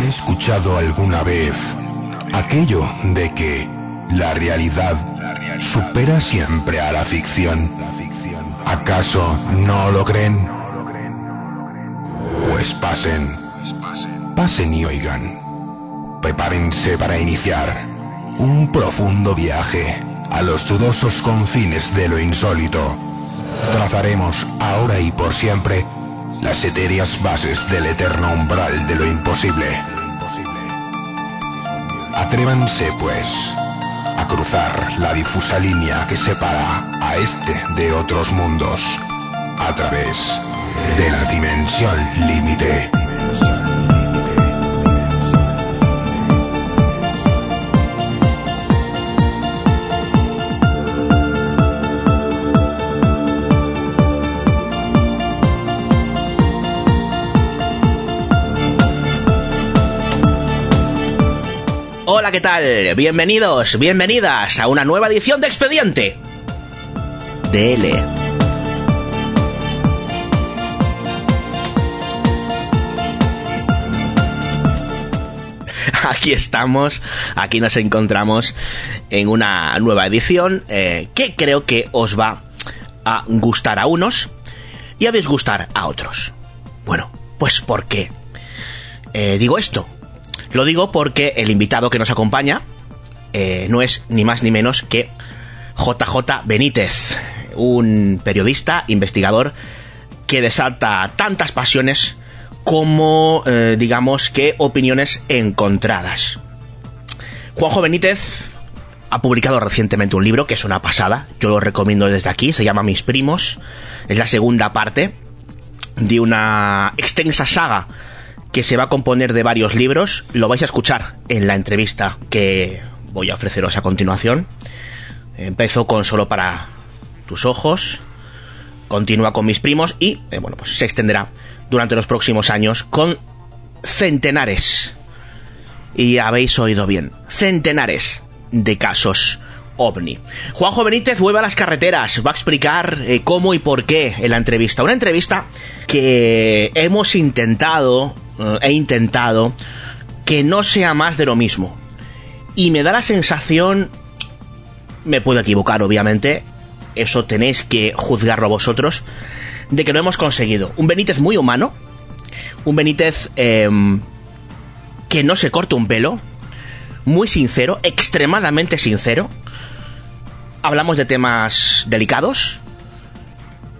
¿Han escuchado alguna vez aquello de que la realidad supera siempre a la ficción? ¿Acaso no lo creen? Pues pasen, pasen y oigan. Prepárense para iniciar un profundo viaje a los dudosos confines de lo insólito. Trazaremos ahora y por siempre las etéreas bases del eterno umbral de lo imposible. Atrévanse, pues, a cruzar la difusa línea que separa a este de otros mundos a través de la dimensión límite. Hola, ¿qué tal? Bienvenidos, bienvenidas a una nueva edición de Expediente. DL. Aquí estamos, aquí nos encontramos en una nueva edición eh, que creo que os va a gustar a unos y a disgustar a otros. Bueno, pues ¿por qué? Eh, digo esto, lo digo porque el invitado que nos acompaña eh, no es ni más ni menos que JJ Benítez, un periodista, investigador que desalta tantas pasiones como, eh, digamos, que opiniones encontradas. Juanjo Benítez ha publicado recientemente un libro que es una pasada, yo lo recomiendo desde aquí, se llama Mis Primos, es la segunda parte de una extensa saga que se va a componer de varios libros. Lo vais a escuchar en la entrevista que voy a ofreceros a continuación. Empezó con Solo para tus ojos, continúa con mis primos y, eh, bueno, pues se extenderá durante los próximos años con centenares, y habéis oído bien, centenares de casos ovni. Juanjo Benítez vuelve a las carreteras, va a explicar eh, cómo y por qué en la entrevista. Una entrevista que hemos intentado eh, he intentado que no sea más de lo mismo. Y me da la sensación, me puedo equivocar obviamente, eso tenéis que juzgarlo vosotros, de que lo hemos conseguido. Un Benítez muy humano, un Benítez em, que no se corta un pelo, muy sincero, extremadamente sincero. Hablamos de temas delicados.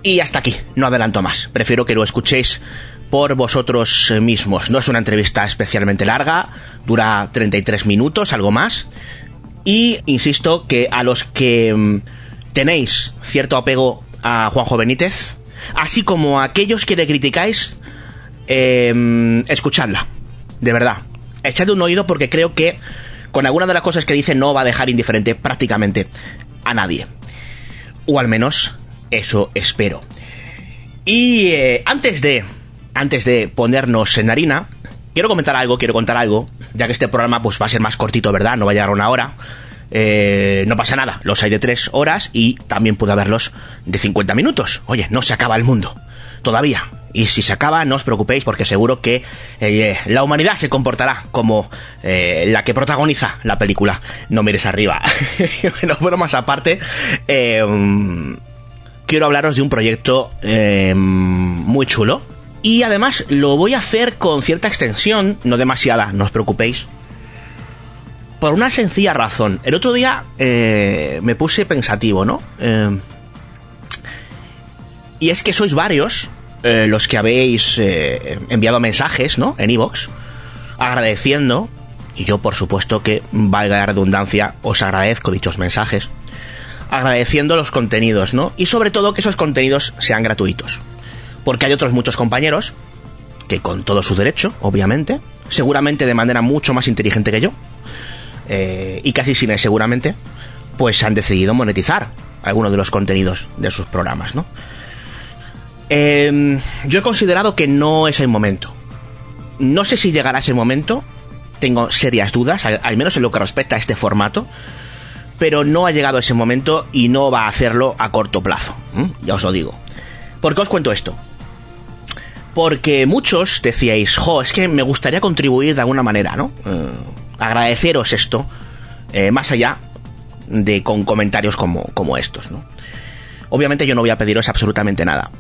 Y hasta aquí, no adelanto más. Prefiero que lo escuchéis por vosotros mismos. No es una entrevista especialmente larga, dura 33 minutos, algo más. Y insisto que a los que mm, tenéis cierto apego a Juanjo Benítez, así como a aquellos que le criticáis, eh, escuchadla, de verdad. Echadle un oído porque creo que con alguna de las cosas que dice no va a dejar indiferente prácticamente a nadie. O al menos eso espero. Y eh, antes de antes de ponernos en harina, quiero comentar algo, quiero contar algo, ya que este programa pues va a ser más cortito, ¿verdad? No va a llegar una hora. Eh, no pasa nada, los hay de tres horas y también puede haberlos de 50 minutos. Oye, no se acaba el mundo, todavía. Y si se acaba, no os preocupéis porque seguro que eh, la humanidad se comportará como eh, la que protagoniza la película No mires arriba. bueno, más aparte, quiero hablaros de un proyecto muy chulo y además lo voy a hacer con cierta extensión, no demasiada, no os preocupéis. Por una sencilla razón. El otro día eh, me puse pensativo, ¿no? Eh, y es que sois varios eh, los que habéis enviado mensajes, ¿no? En iVoox, agradeciendo, y yo por supuesto que, valga la redundancia, os agradezco dichos mensajes, agradeciendo los contenidos, ¿no? Y sobre todo que esos contenidos sean gratuitos. Porque hay otros muchos compañeros que con todo su derecho, obviamente, seguramente de manera mucho más inteligente que yo, eh, y casi sin él seguramente, pues han decidido monetizar algunos de los contenidos de sus programas, ¿no? Em, yo he considerado que no es el momento. No sé si llegará ese momento, tengo serias dudas, al, menos en lo que respecta a este formato, pero no ha llegado ese momento y no va a hacerlo a corto plazo, ya os lo digo. ¿Por qué os cuento esto? Porque muchos decíais, jo, es que me gustaría contribuir de alguna manera, ¿no? Eh, agradeceros esto, eh, más allá de con comentarios como, como estos, ¿no? Obviamente yo no voy a pediros absolutamente nada.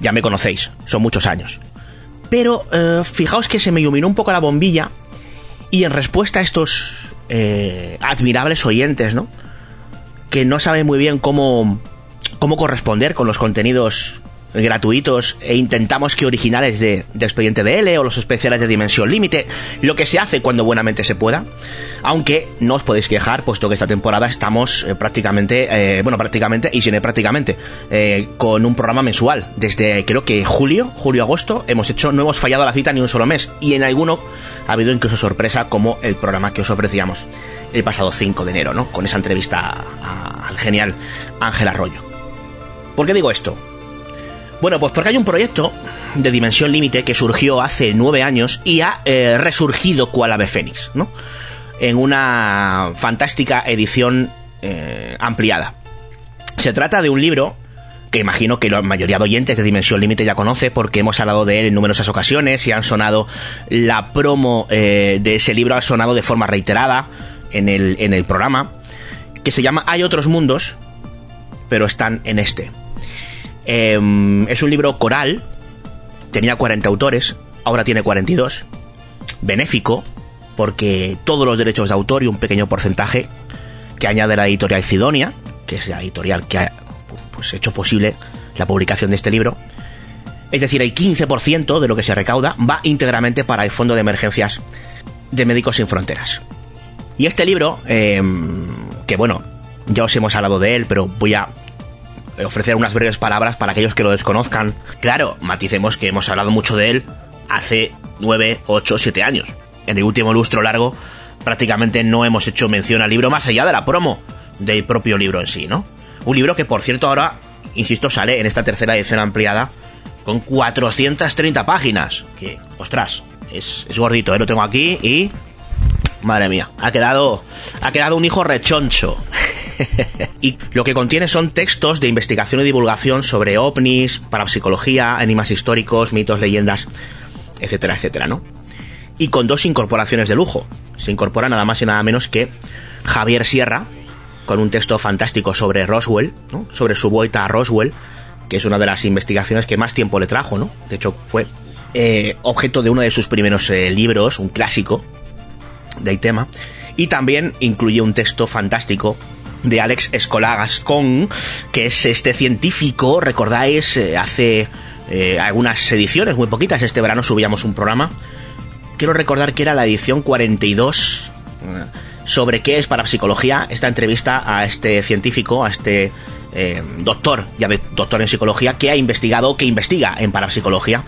Ya me conocéis, son muchos años. Pero eh, fijaos que se me iluminó un poco la bombilla y en respuesta a estos admirables oyentes, ¿no? Que no saben muy bien cómo, cómo corresponder con los contenidos gratuitos e intentamos que originales de, Expediente DL o los especiales de Dimensión Límite, lo que se hace cuando buenamente se pueda, aunque no os podéis quejar, puesto que esta temporada estamos eh, prácticamente, eh, bueno, prácticamente y sin prácticamente, eh, con un programa mensual. Desde creo que julio, julio-agosto, hemos hecho, no hemos fallado la cita ni un solo mes, y en alguno ha habido incluso sorpresa como el programa que os ofrecíamos el pasado 5 de enero, ¿no? Con esa entrevista al genial Ángel Arroyo. ¿Por qué digo esto? Bueno, pues porque hay un proyecto de Dimensión Límite que surgió hace nueve años y ha eh, resurgido cual ave fénix, ¿no? En una fantástica edición eh, ampliada. Se trata de un libro que imagino que la mayoría de oyentes de Dimensión Límite ya conoce porque hemos hablado de él en numerosas ocasiones y han sonado la promo eh, de ese libro ha sonado de forma reiterada en el, en el programa que se llama Hay otros mundos pero están en este Em, es un libro coral, tenía 40 autores, ahora tiene 42. Benéfico, porque todos los derechos de autor y un pequeño porcentaje que añade la editorial Cidonia, que es la editorial que ha pues, hecho posible la publicación de este libro. Es decir, el 15% de lo que se recauda va íntegramente para el Fondo de Emergencias de Médicos Sin Fronteras. Y este libro, em, que bueno, ya os hemos hablado de él, pero voy a ofrecer unas breves palabras para aquellos que lo desconozcan. Claro, maticemos que hemos hablado mucho de él hace 9, 8, 7 años. En el último lustro largo prácticamente no hemos hecho mención al libro más allá de la promo del propio libro en sí, ¿no? Un libro que por cierto ahora, insisto, sale en esta tercera edición ampliada con 430 páginas. Que, ostras, es, es gordito, ¿eh? lo tengo aquí y... Madre mía, ha quedado, ha quedado un hijo rechoncho. y lo que contiene son textos de investigación y divulgación sobre ovnis, parapsicología, animas históricos, mitos, leyendas, etcétera, etcétera, ¿no? Y con dos incorporaciones de lujo. Se incorpora nada más y nada menos que Javier Sierra, con un texto fantástico sobre Roswell, sobre su vuelta a Roswell, que es una de las investigaciones que más tiempo le trajo, ¿no? De hecho, fue eh, objeto de uno de sus primeros eh, libros, un clásico del tema. Y también incluye un texto fantástico de Alex Escola Gascon, que es este científico, recordáis, eh, hace eh, algunas ediciones, muy poquitas, este verano subíamos un programa. Quiero recordar que era la edición 42 eh, sobre qué es parapsicología, esta entrevista a este científico, a este doctor, ya doctor en psicología, que ha investigado, que investiga en parapsicología.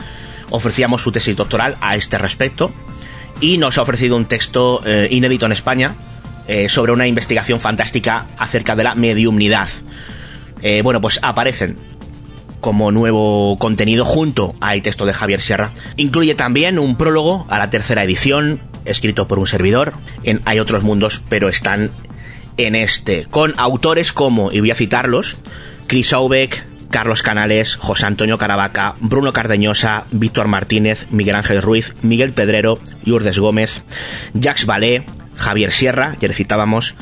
Ofrecíamos su tesis doctoral a este respecto y nos ha ofrecido un texto inédito en España eh, sobre una investigación fantástica acerca de la mediumnidad. Eh, bueno, pues aparecen como nuevo contenido junto al texto de Javier Sierra. Incluye también un prólogo a la tercera edición, escrito por un servidor. En Hay otros mundos, pero están en este, con autores como, y voy a citarlos, Chris Aubeck, Carlos Canales, José Antonio Caravaca, Bruno Cardeñosa, Víctor Martínez, Miguel Ángel Ruiz, Miguel Pedrero, Lourdes Gómez, Jacques Ballet, Javier Sierra, ya le citábamos,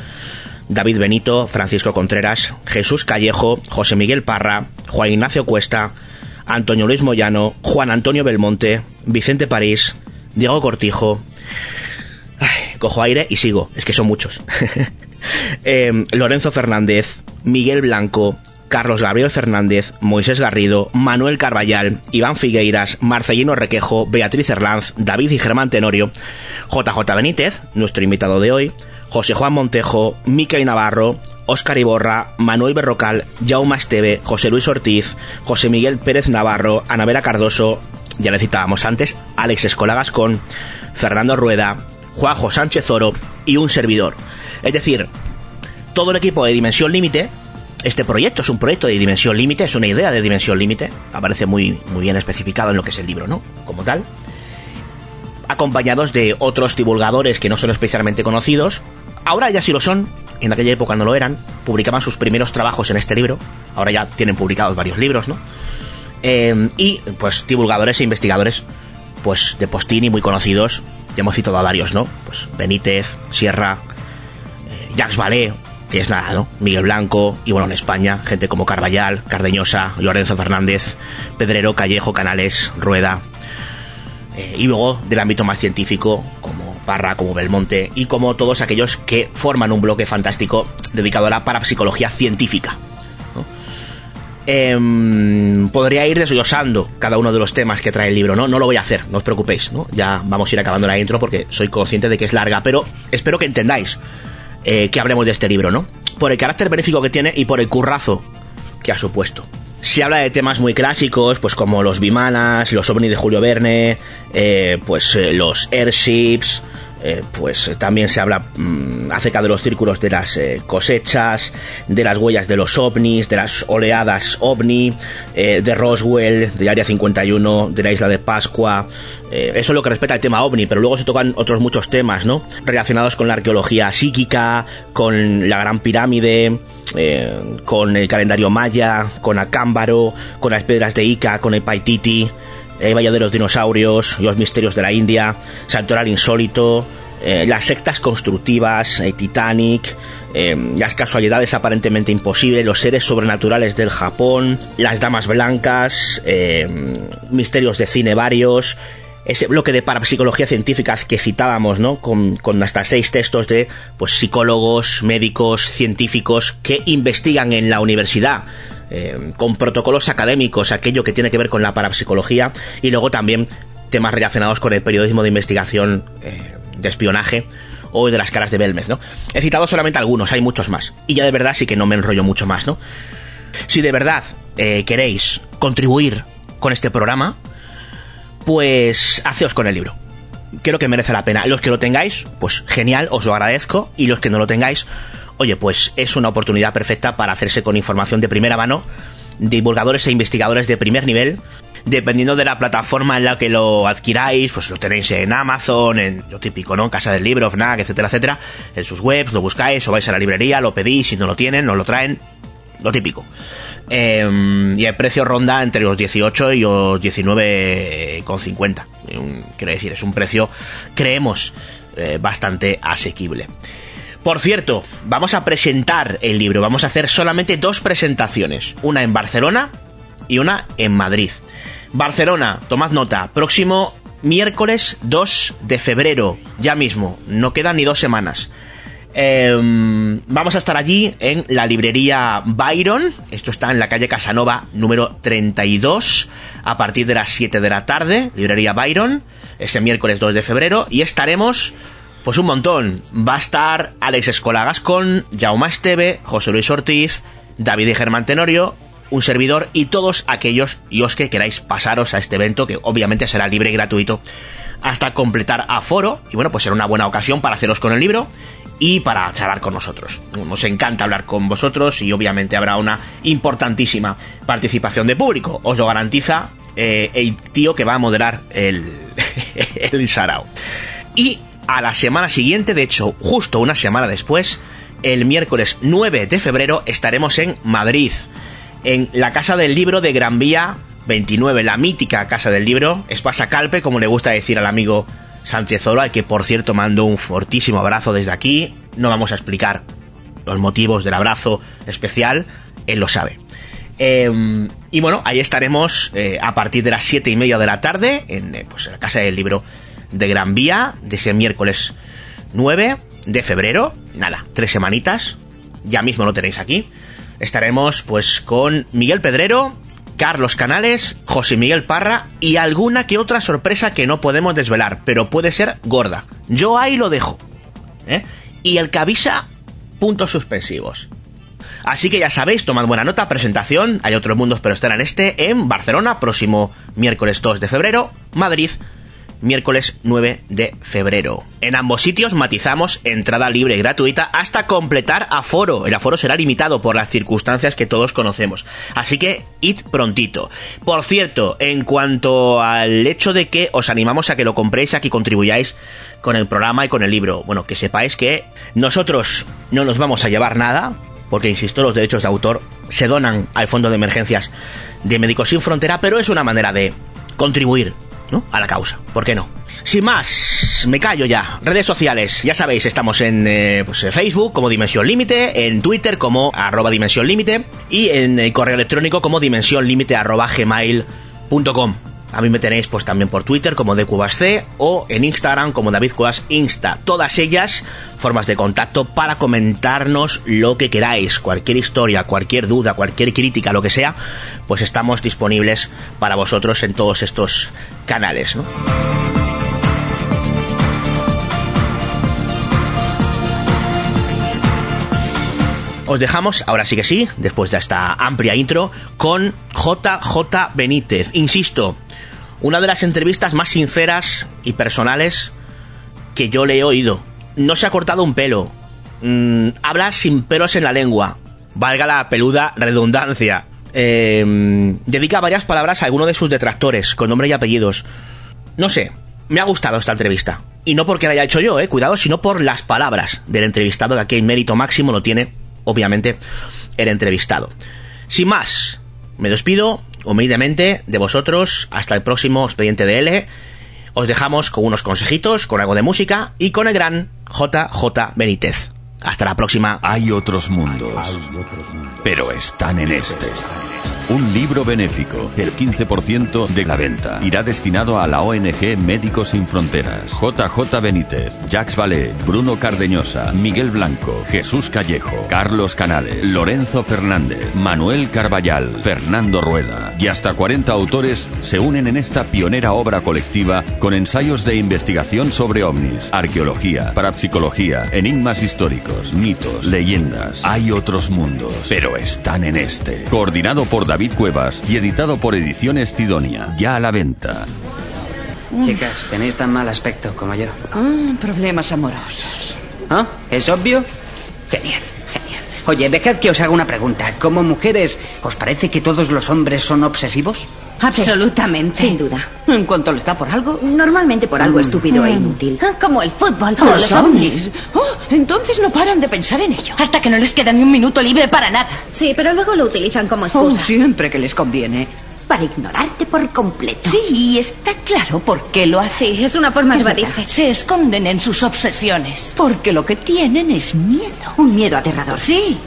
David Benito, Francisco Contreras, Jesús Callejo, José Miguel Parra, Juan Ignacio Cuesta, Antonio Luis Moyano, Juan Antonio Belmonte, Vicente París, Diego Cortijo. cojo aire y sigo, es que son muchos. Em, Lorenzo Fernández, Miguel Blanco, Carlos Gabriel Fernández, Moisés Garrido, Manuel Carballal, Iván Figueiras, Marcelino Requejo, Beatriz Herlanz, David y Germán Tenorio, JJ Benítez, nuestro invitado de hoy, José Juan Montejo, Miquel Navarro, Óscar Iborra, Manuel Berrocal, Jaume Esteve, José Luis Ortiz, José Miguel Pérez Navarro, Anabela Cardoso, ya le citábamos antes, Alex Escola Gascón, Fernando Rueda, Juanjo Sánchez Oro y un servidor. Es decir, todo el equipo de Dimensión Límite, este proyecto es un proyecto de Dimensión Límite, es una idea de Dimensión Límite, aparece muy, muy bien especificado en lo que es el libro, ¿no? Como tal. Acompañados de otros divulgadores que no son especialmente conocidos. Ahora ya sí lo son, en aquella época no lo eran, publicaban sus primeros trabajos en este libro, ahora ya tienen publicados varios libros, ¿no? Eh, y pues divulgadores e investigadores pues de Postini muy conocidos, ya hemos citado a varios, ¿no? Pues Benítez, Sierra, eh, Jacques Vallée, es nada, ¿no? Miguel Blanco, y bueno, en España, gente como Carballal, Cardeñosa, Lorenzo Fernández, Pedrero, Callejo, Canales, Rueda, eh, y luego del ámbito más científico, como Parra, como Belmonte, y como todos aquellos que forman un bloque fantástico dedicado a la parapsicología científica. Em, podría ir desglosando cada uno de los temas que trae el libro, ¿no? No lo voy a hacer, no os preocupéis, ¿no? Ya vamos a ir acabando la intro porque soy consciente de que es larga, pero espero que entendáis eh, que hablemos de este libro, ¿no? Por el carácter benéfico que tiene y por el currazo que ha supuesto. Se habla de temas muy clásicos, pues como los Bimanas, los ovnis de Julio Verne, eh, pues eh, los airships, eh, pues eh, también se habla mm, acerca de los círculos de las eh, cosechas, de las huellas de los ovnis, de las oleadas ovni, de Roswell, de Área 51, de la isla de Pascua. eso es lo que respecta al tema ovni, pero luego se tocan otros muchos temas, ¿no? Relacionados con la arqueología psíquica, con la Gran Pirámide. con el calendario maya, con Acámbaro, con las piedras de Ica, con el Paititi, el Valle de los Dinosaurios, los misterios de la India, Santoral Insólito, eh, las sectas constructivas, eh, Titanic, eh, las casualidades aparentemente imposibles, los seres sobrenaturales del Japón, las damas blancas, misterios de cine varios, ese bloque de parapsicología científica que citábamos, ¿no? Con, con, hasta seis textos de pues psicólogos, médicos, científicos que investigan en la universidad eh, con protocolos académicos, aquello que tiene que ver con la parapsicología, y luego también temas relacionados con el periodismo de investigación, eh, de espionaje, o de las caras de Belmez, ¿no? He citado solamente algunos, hay muchos más. Y ya de verdad sí que no me enrollo mucho más, ¿no? Si de verdad eh, queréis contribuir con este programa, pues haceos con el libro. Creo que merece la pena. Los que lo tengáis, pues genial, os lo agradezco. Y los que no lo tengáis, oye, pues es una oportunidad perfecta para hacerse con información de primera mano, divulgadores e investigadores de primer nivel. Dependiendo de la plataforma en la que lo adquiráis, pues lo tenéis en Amazon, en lo típico, ¿no? Casa del Libro, FNAC, etcétera, etcétera. En sus webs, lo buscáis, o vais a la librería, lo pedís, si no lo tienen, no lo traen. Lo típico. Em, y el precio ronda entre los 18 y los 19,50. Quiero decir, es un precio, creemos, eh, bastante asequible. Por cierto, vamos a presentar el libro. Vamos a hacer solamente dos presentaciones. Una en Barcelona y una en Madrid. Barcelona, tomad nota, próximo miércoles 2 de febrero, ya mismo, no quedan ni dos semanas. Em, vamos a estar allí en la librería Byron, esto está en la calle Casanova número 32, a partir de las 7 de la tarde, librería Byron, ese miércoles 2 de febrero, y estaremos pues un montón. Va a estar Alex Escolagas con Jaume Esteve, José Luis Ortiz, David y Germán Tenorio, un servidor y todos aquellos y os que queráis pasaros a este evento que obviamente será libre y gratuito hasta completar aforo y bueno pues será una buena ocasión para haceros con el libro y para charlar con nosotros. Nos encanta hablar con vosotros y obviamente habrá una importantísima participación de público. Os lo garantiza eh, el tío que va a moderar el, el Sarao. Y a la semana siguiente, de hecho, justo una semana después, el miércoles 9 de febrero, estaremos en Madrid, en la Casa del Libro de Gran Vía 29, la mítica Casa del Libro, Espasa Calpe, como le gusta decir al amigo Sánchez Oro, al que por cierto mando un fortísimo abrazo desde aquí. No vamos a explicar los motivos del abrazo especial, él lo sabe. Em, y bueno, ahí estaremos eh, a partir de las 7 y media de la tarde en, eh, pues, en la Casa del Libro de Gran Vía de ese miércoles 9 de febrero. Nada, tres semanitas. Ya mismo lo tenéis aquí. Estaremos pues con Miguel Pedrero, Carlos Canales, José Miguel Parra y alguna que otra sorpresa que no podemos desvelar, pero puede ser gorda. Yo ahí lo dejo. ¿eh? Y el que puntos suspensivos. Así que ya sabéis, tomad buena nota, presentación, hay otros mundos pero estarán este, en Barcelona, próximo miércoles 2 de febrero, Madrid, miércoles 9 de febrero. En ambos sitios matizamos entrada libre y gratuita hasta completar aforo. El aforo será limitado por las circunstancias que todos conocemos. Así que id prontito. Por cierto, en cuanto al hecho de que os animamos a que lo compréis, a que contribuyáis con el programa y con el libro, bueno, que sepáis que nosotros no nos vamos a llevar nada, porque insisto, los derechos de autor se donan al Fondo de Emergencias de Médicos Sin Frontera, pero es una manera de contribuir ¿no? a la causa. ¿Por qué no? Sin más, me callo ya. Redes sociales, ya sabéis, estamos en eh, pues, Facebook como Dimensión Límite, en Twitter como arroba Dimensión Límite y en el correo electrónico como dimensiónlímite arroba gmail.com. A mí me tenéis pues también por Twitter como de C o en Instagram como David Cubas Insta. Todas ellas formas de contacto para comentarnos lo que queráis, cualquier historia, cualquier duda, cualquier crítica, lo que sea, pues estamos disponibles para vosotros en todos estos canales, ¿no? Os dejamos, ahora sí que sí, después de esta amplia intro, con JJ Benítez. Insisto, una de las entrevistas más sinceras y personales que yo le he oído. No se ha cortado un pelo. Mm, habla sin pelos en la lengua. Valga la peluda redundancia. Em, dedica varias palabras a alguno de sus detractores, con nombre y apellidos. No sé, me ha gustado esta entrevista. Y no porque la haya hecho yo, eh, cuidado, sino por las palabras del entrevistado, que aquí en mérito máximo lo tiene, obviamente, el entrevistado. Sin más, me despido humildemente de vosotros hasta el próximo expediente de L. Os dejamos con unos consejitos, con algo de música y con el gran JJ Benítez. Hasta la próxima. Hay otros mundos, pero están en este. Un libro benéfico, el 15% de la venta, irá destinado a la ONG Médicos Sin Fronteras. JJ Benítez, Jacques Vallée, Bruno Cardeñosa, Miguel Blanco, Jesús Callejo, Carlos Canales, Lorenzo Fernández, Manuel Carballal, Fernando Rueda y hasta 40 autores se unen en esta pionera obra colectiva con ensayos de investigación sobre ovnis, arqueología, parapsicología, enigmas históricos, mitos, leyendas. Hay otros mundos, pero están en este. Coordinado por David Cuevas y editado por Ediciones Cidonia. Ya a la venta. Chicas, tenéis tan mal aspecto como yo. Ah, problemas amorosos. ¿Ah? ¿Es obvio? Genial. Oye, dejad que os haga una pregunta. Como mujeres, ¿os parece que todos los hombres son obsesivos? Absolutamente. Sin duda. En cuanto le está por algo. Normalmente por algo estúpido e inútil. Ah, Como el fútbol O o los ovnis. Oh, entonces no paran de pensar en ello. Hasta que no les queda ni un minuto libre para nada. Sí, pero luego lo utilizan como Oh, excusa. siempre que les conviene. Para ignorarte por completo. Sí, y está claro por qué lo hacen. Sí, es una forma de Es verdad, evadirse. Se esconden en sus obsesiones. Porque lo que tienen es miedo. Un miedo aterrador. Sí.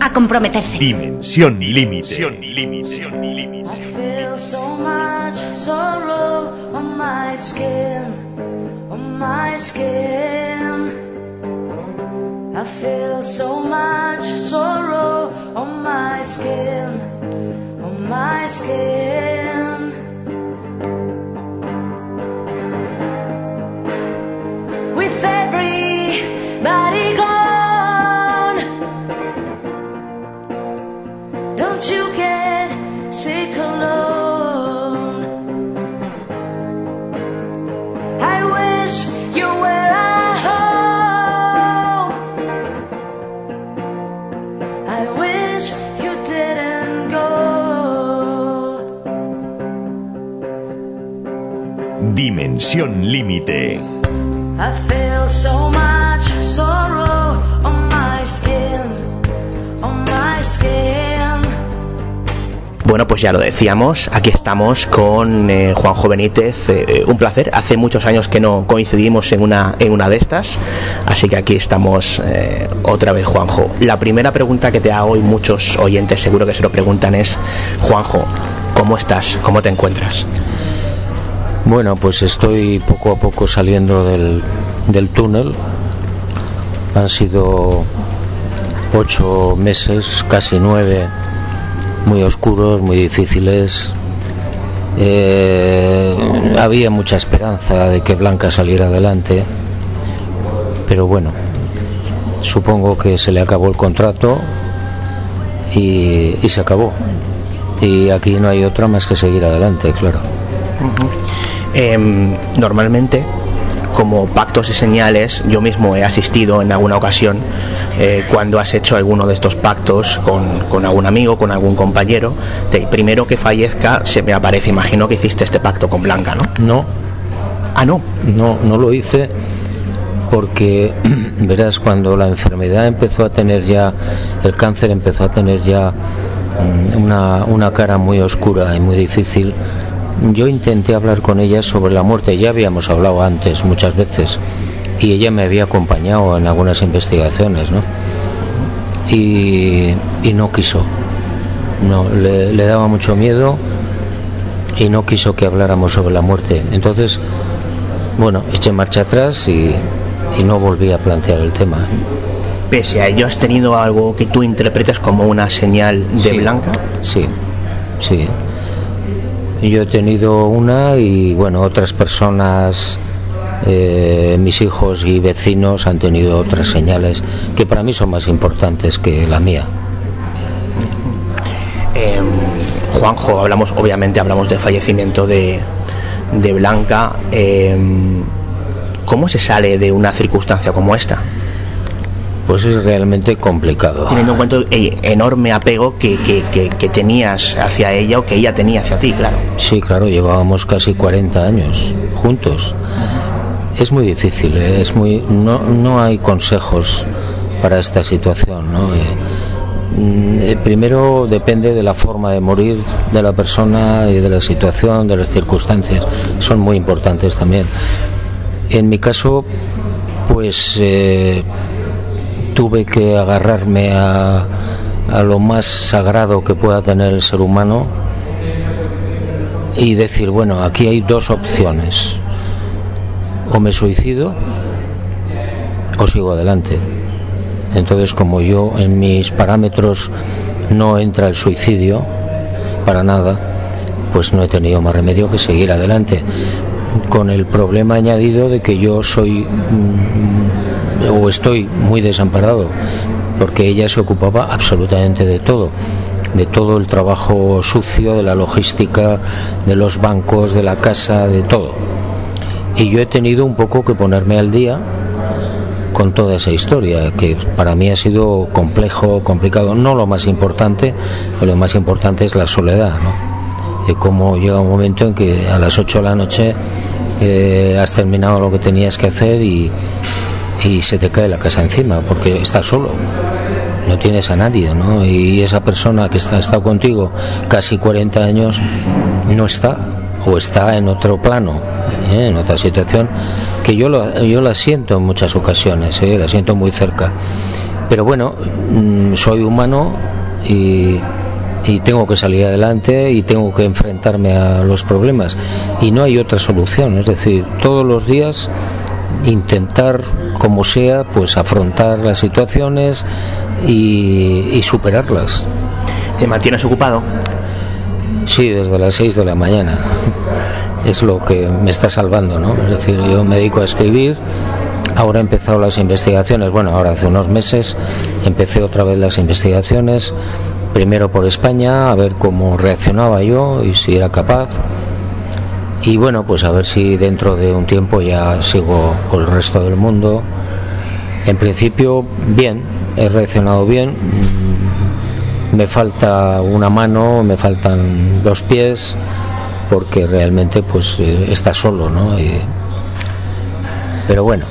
A comprometerse. Dimensión límite. feel so much sorrow on my skin, on my skin. I feel so much sorrow on my skin, my skin. With everybody gone, don't you get sick alone? My skin. Bueno, pues ya lo decíamos, aquí estamos con eh, Juanjo Benítez, eh, un placer, hace muchos años que no coincidimos en una, en una de estas, así que aquí estamos eh, otra vez Juanjo. La primera pregunta que te hago y muchos oyentes seguro que se lo preguntan es, Juanjo, ¿cómo estás? ¿Cómo te encuentras? Bueno, pues estoy poco a poco saliendo del, del túnel. Han sido ocho meses, casi nueve, muy oscuros, muy difíciles. Eh, había mucha esperanza de que Blanca saliera adelante, pero bueno, supongo que se le acabó el contrato y, y se acabó. Y aquí no hay otra más que seguir adelante, claro. Em, normalmente, como pactos y señales, yo mismo he asistido en alguna ocasión eh, cuando has hecho alguno de estos pactos con, con algún amigo, con algún compañero, de primero que fallezca, se me aparece, imagino que hiciste este pacto con Blanca, ¿no? No. Ah, no. No, no lo hice porque, verás, cuando la enfermedad empezó a tener ya, el cáncer empezó a tener ya mm, una, una cara muy oscura y muy difícil, yo intenté hablar con ella sobre la muerte, ya habíamos hablado antes muchas veces, y ella me había acompañado en algunas investigaciones, ¿no? Y, y no quiso, no, le, le daba mucho miedo y no quiso que habláramos sobre la muerte. Entonces, bueno, eché marcha atrás y, y no volví a plantear el tema. Pese a ello, ¿has tenido algo que tú interpretas como una señal de Sí. Blanca? Sí, sí. Yo he tenido una y bueno, otras personas, eh, mis hijos y vecinos han tenido otras señales que para mí son más importantes que la mía. Em, Juanjo, hablamos, obviamente hablamos del fallecimiento de, de Blanca. Em, ¿Cómo se sale de una circunstancia como esta? Pues es realmente complicado. Teniendo en cuenta el enorme apego que, que- que- que tenías hacia ella o que ella tenía hacia ti, claro. Sí, claro, llevábamos casi 40 años juntos. Es muy difícil, ¿eh? es muy no, no hay consejos para esta situación, ¿no? Eh, mm, eh, primero depende de la forma de morir de la persona y de la situación, de las circunstancias. Son muy importantes también. En mi caso, pues eh, tuve que agarrarme a, lo más sagrado que pueda tener el ser humano y decir, bueno, aquí hay dos opciones. O me suicido o sigo adelante. Entonces, como yo en mis parámetros no entra el suicidio para nada, pues no he tenido más remedio que seguir adelante. Con el problema añadido de que yo soy mm, o estoy muy desamparado, porque ella se ocupaba absolutamente de todo de todo el trabajo sucio, de la logística, de los bancos, de la casa, de todo. Y yo he tenido un poco que ponerme al día con toda esa historia, que para mí ha sido complejo, complicado. No lo más importante, lo más importante es la soledad, ¿no? Y cómo llega un momento en que a las 8 de la noche eh, has terminado lo que tenías que hacer y, y se te cae la casa encima, porque estás solo no tienes a nadie, ¿no? Y esa persona que está, ha estado contigo casi 40 años no está o está en otro plano, ¿eh? en otra situación que yo lo, yo la siento en muchas ocasiones, ¿eh? la siento muy cerca. Pero bueno, mm, soy humano y, y tengo que salir adelante y tengo que enfrentarme a los problemas y no hay otra solución, es decir, todos los días intentar como sea pues afrontar las situaciones y, y superarlas. ¿Te mantienes ocupado? sí desde las 6 de la mañana. Es lo que me está salvando no es decir yo me dedico a escribir. Ahora he empezado las investigaciones bueno ahora hace unos meses empecé otra vez las investigaciones primero por España a ver cómo reaccionaba yo y si era capaz y bueno, pues a ver si dentro de un tiempo ya sigo por el resto del mundo. En principio, bien, he reaccionado bien. Mm, Me falta una mano, me faltan los pies, porque realmente pues eh, está solo, ¿no? Y- Pero bueno,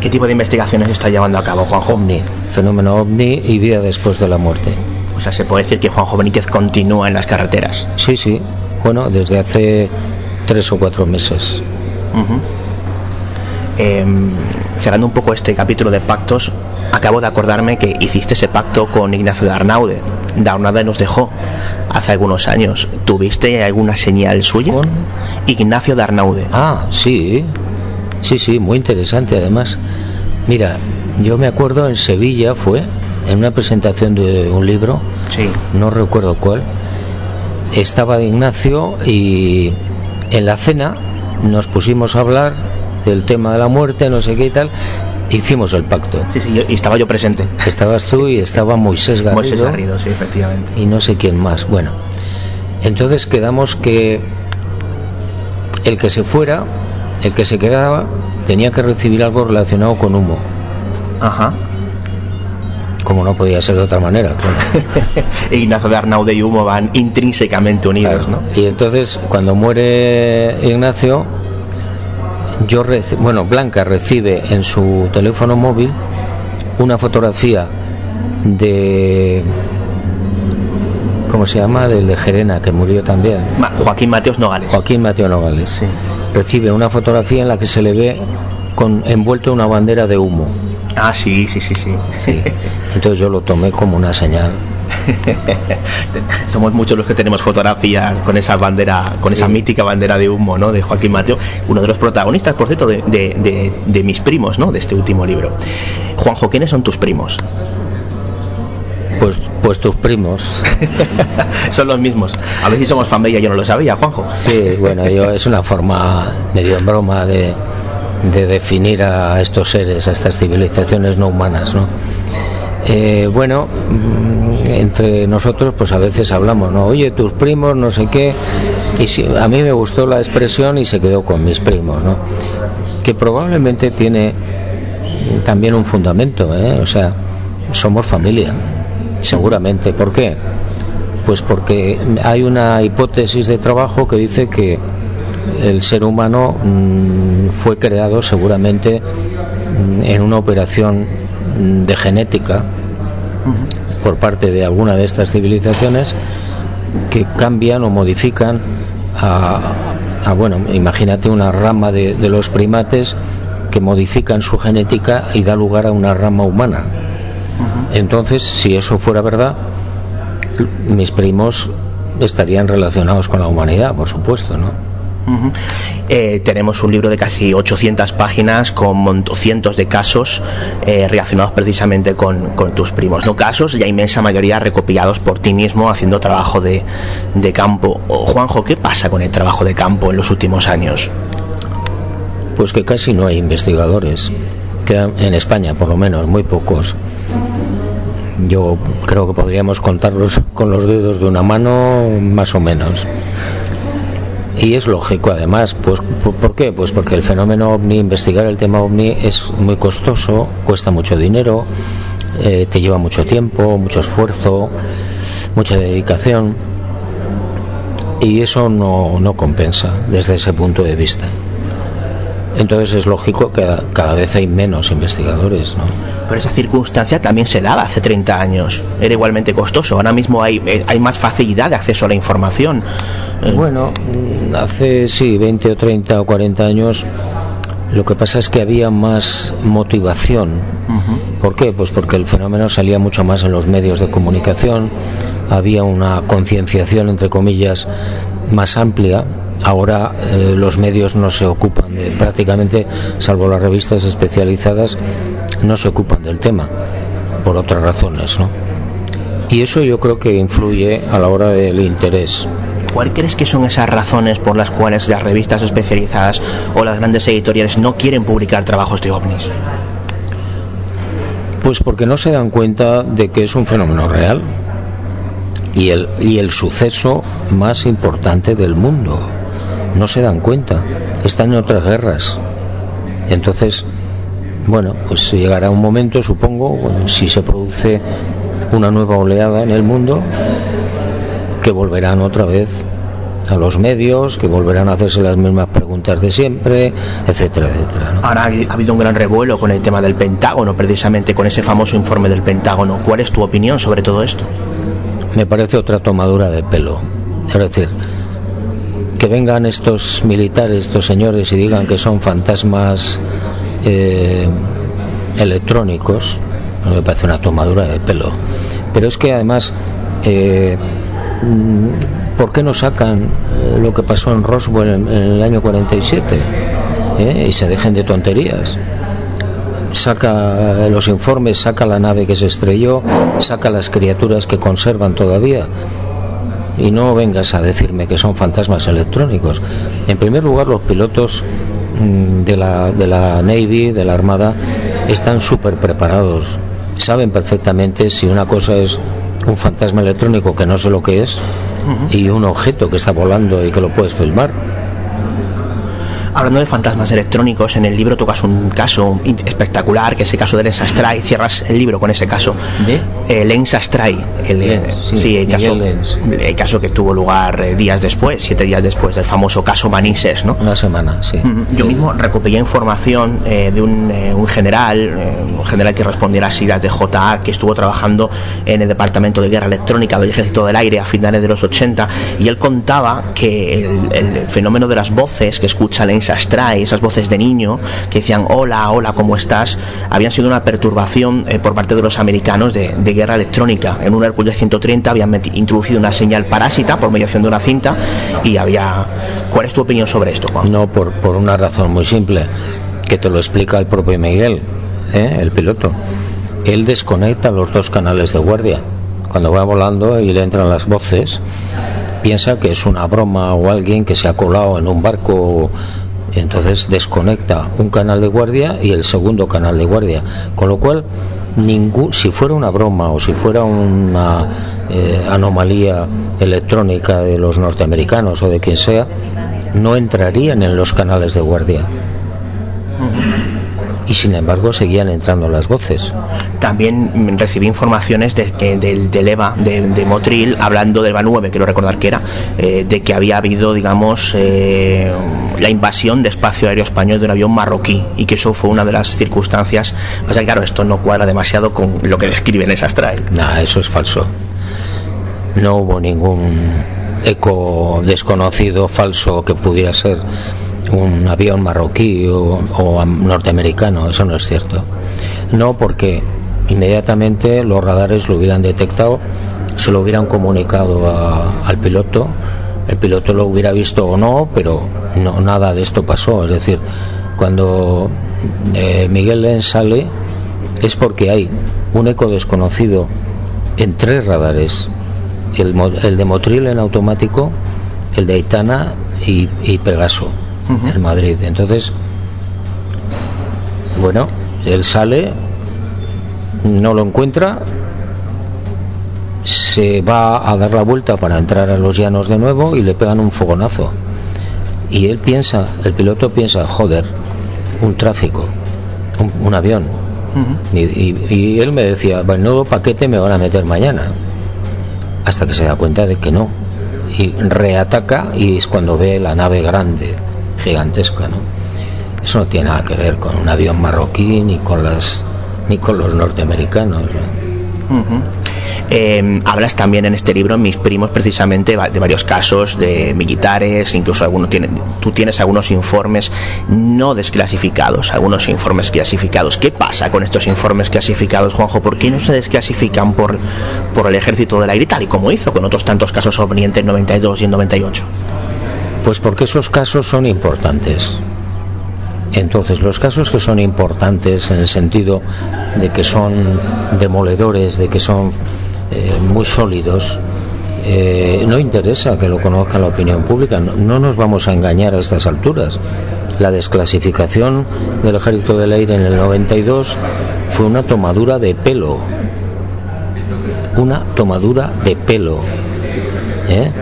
¿Qué tipo de investigaciones está llevando a cabo Juanjo? ovni, fenómeno ovni y vida después de la muerte. O sea, se puede decir que Juanjo Benítez continúa en las carreteras. Sí, sí, bueno, desde hace tres o cuatro meses. Ujú. Em, cerrando un poco este capítulo de pactos, acabo de acordarme que hiciste ese pacto con Ignacio de Arnaude. De Arnaude nos dejó hace algunos años. ¿Tuviste alguna señal suya? ¿Con? Ignacio de Arnaude. Ah, sí, sí, sí, muy interesante además. Mira, yo me acuerdo en Sevilla fue, en una presentación de un libro, Sí. no recuerdo cuál, estaba Ignacio y en la cena nos pusimos a hablar del tema de la muerte, no sé qué y tal, hicimos el pacto. Sí, sí, yo- y estaba yo presente. Estabas tú y estaba Moisés Garrido. Moisés Garrido, sí, efectivamente. y no sé quién más. Bueno, entonces quedamos que el que se fuera, el que se quedaba, tenía que recibir algo relacionado con humo, Ajá. Como no podía ser de otra manera, claro. Ignacio de Arnaude y Humo van intrínsecamente unidos, ¿no? Y entonces, cuando muere Ignacio, yo reci- bueno, Blanca recibe en su teléfono móvil una fotografía de ¿cómo se llama? del de Gerena que murió también. Ma- Joaquín Mateos Nogales. Joaquín Mateo Nogales. Sí. Recibe una fotografía en la que se le ve con envuelto en una bandera de humo. Ah, sí, sí, sí, sí. Sí. Entonces yo lo tomé como una señal. Somos muchos los que tenemos fotografías con esa bandera, con esa mítica bandera de humo, ¿no? De Joaquín Mateo, uno de los protagonistas, por cierto, de, de- de- de mis primos, ¿no? De este último libro. Juanjo, ¿quiénes son tus primos? Pues, pues tus primos. son los mismos. A ver si somos familia, yo no lo sabía, Juanjo. Sí, bueno, yo, es una forma medio en broma de, de definir a estos seres, a estas civilizaciones no humanas, ¿no? Eh, bueno, mm, entre nosotros pues a veces hablamos, ¿no? Oye, tus primos, no sé qué. Y sí, a mí me gustó la expresión y se quedó con mis primos, ¿no? Que probablemente tiene también un fundamento, ¿eh? O sea, somos familia, seguramente. ¿Por qué? Pues porque hay una hipótesis de trabajo que dice que el ser humano mm, fue creado seguramente mm, en una operación mm, de genética por parte de alguna de estas civilizaciones que cambian o modifican a, a, bueno, imagínate una rama de, de los primates que modifican su genética y da lugar a una rama humana. Entonces, si eso fuera verdad, mis primos estarían relacionados con la humanidad, por supuesto, ¿no? Eh, tenemos un libro de casi 800 páginas con cientos de casos eh, relacionados precisamente con, tus primos. No casos, la inmensa mayoría recopilados por ti mismo haciendo trabajo de, campo. Juanjo, ¿qué pasa con el trabajo de campo en los últimos años? Pues que casi no hay investigadores, en España por lo menos muy pocos. Yo creo que podríamos contarlos con los dedos de una mano más o menos. Y es lógico, además, pues ¿por qué? Pues porque el fenómeno ovni, investigar el tema ovni es muy costoso, cuesta mucho dinero, eh, te lleva mucho tiempo, mucho esfuerzo, mucha dedicación, y eso no, no compensa desde ese punto de vista. Entonces es lógico que cada, vez hay menos investigadores, ¿no? Pero esa circunstancia también se daba hace 30 años. Era igualmente costoso. Ahora mismo hay, eh, hay más facilidad de acceso a la información. Bueno, hace sí, 20 o 30 o 40 años lo que pasa es que había más motivación. ¿Por qué? Pues porque el fenómeno salía mucho más en los medios de comunicación, había una concienciación, entre comillas, más amplia. Ahora eh, los medios no se ocupan de prácticamente, salvo las revistas especializadas, no se ocupan del tema, por otras razones, ¿no? Y eso yo creo que influye a la hora del interés. ¿Cuál crees que son esas razones por las cuales las revistas especializadas o las grandes editoriales no quieren publicar trabajos de ovnis? Pues porque no se dan cuenta de que es un fenómeno real y el, y el suceso más importante del mundo. No se dan cuenta. Están en otras guerras. Entonces, bueno, pues llegará un momento, supongo, si se produce una nueva oleada en el mundo, que volverán otra vez a los medios, que volverán a hacerse las mismas preguntas de siempre, etcétera, etcétera. ¿no? Ahora ha habido un gran revuelo con el tema del Pentágono, precisamente con ese famoso informe del Pentágono. ¿Cuál es tu opinión sobre todo esto? me parece otra tomadura de pelo. Es decir, que vengan estos militares, estos señores, y digan que son fantasmas eh, electrónicos, me parece una tomadura de pelo. Pero es que además, eh, ¿por qué no sacan eh, lo que pasó en Roswell en, en el año 47? ¿Eh? Y se dejen de tonterías saca los informes, saca la nave que se estrelló, saca las criaturas que conservan todavía. Y no vengas a decirme que son fantasmas electrónicos. En primer lugar, los pilotos mm, de la, de la Navy, de la Armada, están súper preparados. Saben perfectamente si una cosa es un fantasma electrónico que no sé lo que es y un objeto que está volando y que lo puedes filmar. Hablando de fantasmas electrónicos, en el libro tocas un caso espectacular, que es el caso de Lens Astray. Cierras el libro con ese caso. ¿De? Eh, Lens Astray. El, eh, sí, sí, el caso, el caso que tuvo lugar eh, días después, siete días después del famoso caso Manises, ¿no? Una semana, sí. Yo mismo recopilé información eh, de un, eh, un general, eh, un general que respondiera a siglas de JA, que estuvo trabajando en el Departamento de Guerra Electrónica del Ejército del Aire a finales de los 80, y él contaba que el, el fenómeno de las voces que escucha Lens Astray, esas voces de niño que decían hola, hola, ¿cómo estás?, habían sido una perturbación eh, por parte de los americanos de, de guerra electrónica. En un Hércules 130 habían introducido una señal parásita por mediación de una cinta y había... ¿Cuál es tu opinión sobre esto, Juan? No, por, por una razón muy simple, que te lo explica el propio Miguel, ¿eh? el piloto. Él desconecta los dos canales de guardia. Cuando va volando y le entran las voces, piensa que es una broma o alguien que se ha colado en un barco. Entonces desconecta un canal de guardia y el segundo canal de guardia. Con lo cual, ningún, si fuera una broma o si fuera una eh, anomalía electrónica de los norteamericanos o de quien sea, no entrarían en los canales de guardia. Y sin embargo seguían entrando las voces. También recibí informaciones de que del, del EVA de, de Motril, hablando del EVA 9, quiero recordar que era, eh, de que había habido, digamos, eh, la invasión de espacio aéreo español de un avión marroquí y que eso fue una de las circunstancias. Pasa que, claro, esto no cuadra demasiado con lo que describen esas trail. Nada, eso es falso. No hubo ningún eco desconocido, falso, que pudiera ser un avión marroquí o, o am- norteamericano. Eso no es cierto. No, porque inmediatamente los radares lo hubieran detectado, se lo hubieran comunicado a- al piloto. El piloto lo hubiera visto o no, pero no, nada de esto pasó. Es decir, cuando eh, Miguel Lenz sale es porque hay un eco desconocido en tres radares. El, el de Motril en automático, el de Aitana y Pegaso en Madrid. Entonces, bueno, él sale, no lo encuentra, se va a dar la vuelta para entrar a los llanos de nuevo y le pegan un fogonazo. Y él piensa, el piloto piensa, joder, un tráfico, un, un avión. y, y- y él me decía, menudo paquete me van a meter mañana. Hasta que se da cuenta de que no. Y reataca y es cuando ve la nave grande, gigantesca, ¿no? Eso no tiene nada que ver con un avión marroquí ni con las ni con los norteamericanos. Eh, hablas también en este libro, mis primos, precisamente de varios casos de militares, incluso algunos tienen, tú tienes algunos informes no desclasificados, algunos informes clasificados. ¿Qué pasa con estos informes clasificados, Juanjo? ¿Por qué no se desclasifican por, por el ejército del aire, tal y como hizo con otros tantos casos entre el 92 y el 98? Pues porque esos casos son importantes. Entonces, los casos que son importantes en el sentido de que son demoledores, de que son eh, muy sólidos, eh, no interesa que lo conozca la opinión pública. No, no nos vamos a engañar a estas alturas. La desclasificación del Ejército del Aire en el 92 fue una tomadura de pelo. Una tomadura de pelo. ¿eh?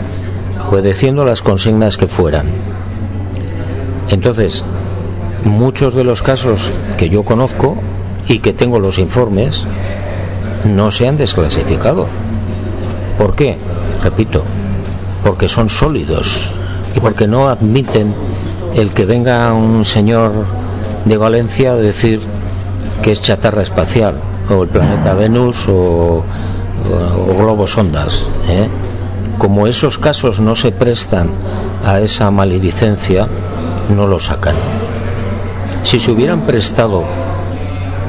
Obedeciendo las consignas que fueran. Entonces, muchos de los casos que yo conozco y que tengo los informes no se han desclasificado. ¿Por qué? Repito, porque son sólidos y porque no admiten el que venga un señor de Valencia a decir que es chatarra espacial o el planeta Venus o, globos ondas. ¿eh? Como esos casos no se prestan a esa maledicencia, no lo sacan. Si se hubieran prestado,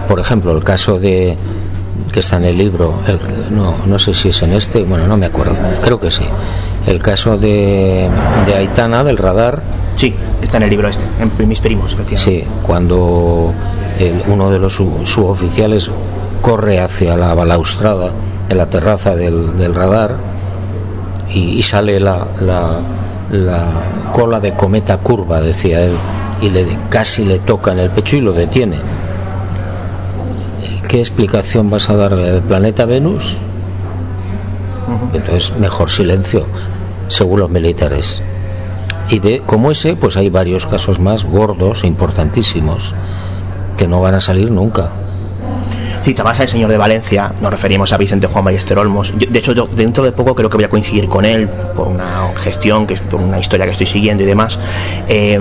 por ejemplo, el caso de que está en el libro, el- no, no sé si es en este, bueno, no me acuerdo, creo que sí. El caso de, de Aitana, del radar, Sí, está en el libro este, en mis primos. Sí, cuando el- uno de los su- suboficiales corre hacia la balaustrada de la terraza del, del radar y, y sale la, la- la cola de cometa curva, decía él, y le, casi le toca en el pecho y lo detiene. ¿qué explicación vas a dar del planeta Venus? Entonces, mejor silencio, según los militares. Y de como ese, pues hay varios casos más gordos, importantísimos, que no van a salir nunca. Citabas al señor de Valencia, nos referimos a Vicente Juan Ballester Olmos. Yo- de hecho, yo dentro de poco creo que voy a coincidir con él por una gestión, que es por una historia que estoy siguiendo y demás. Eh,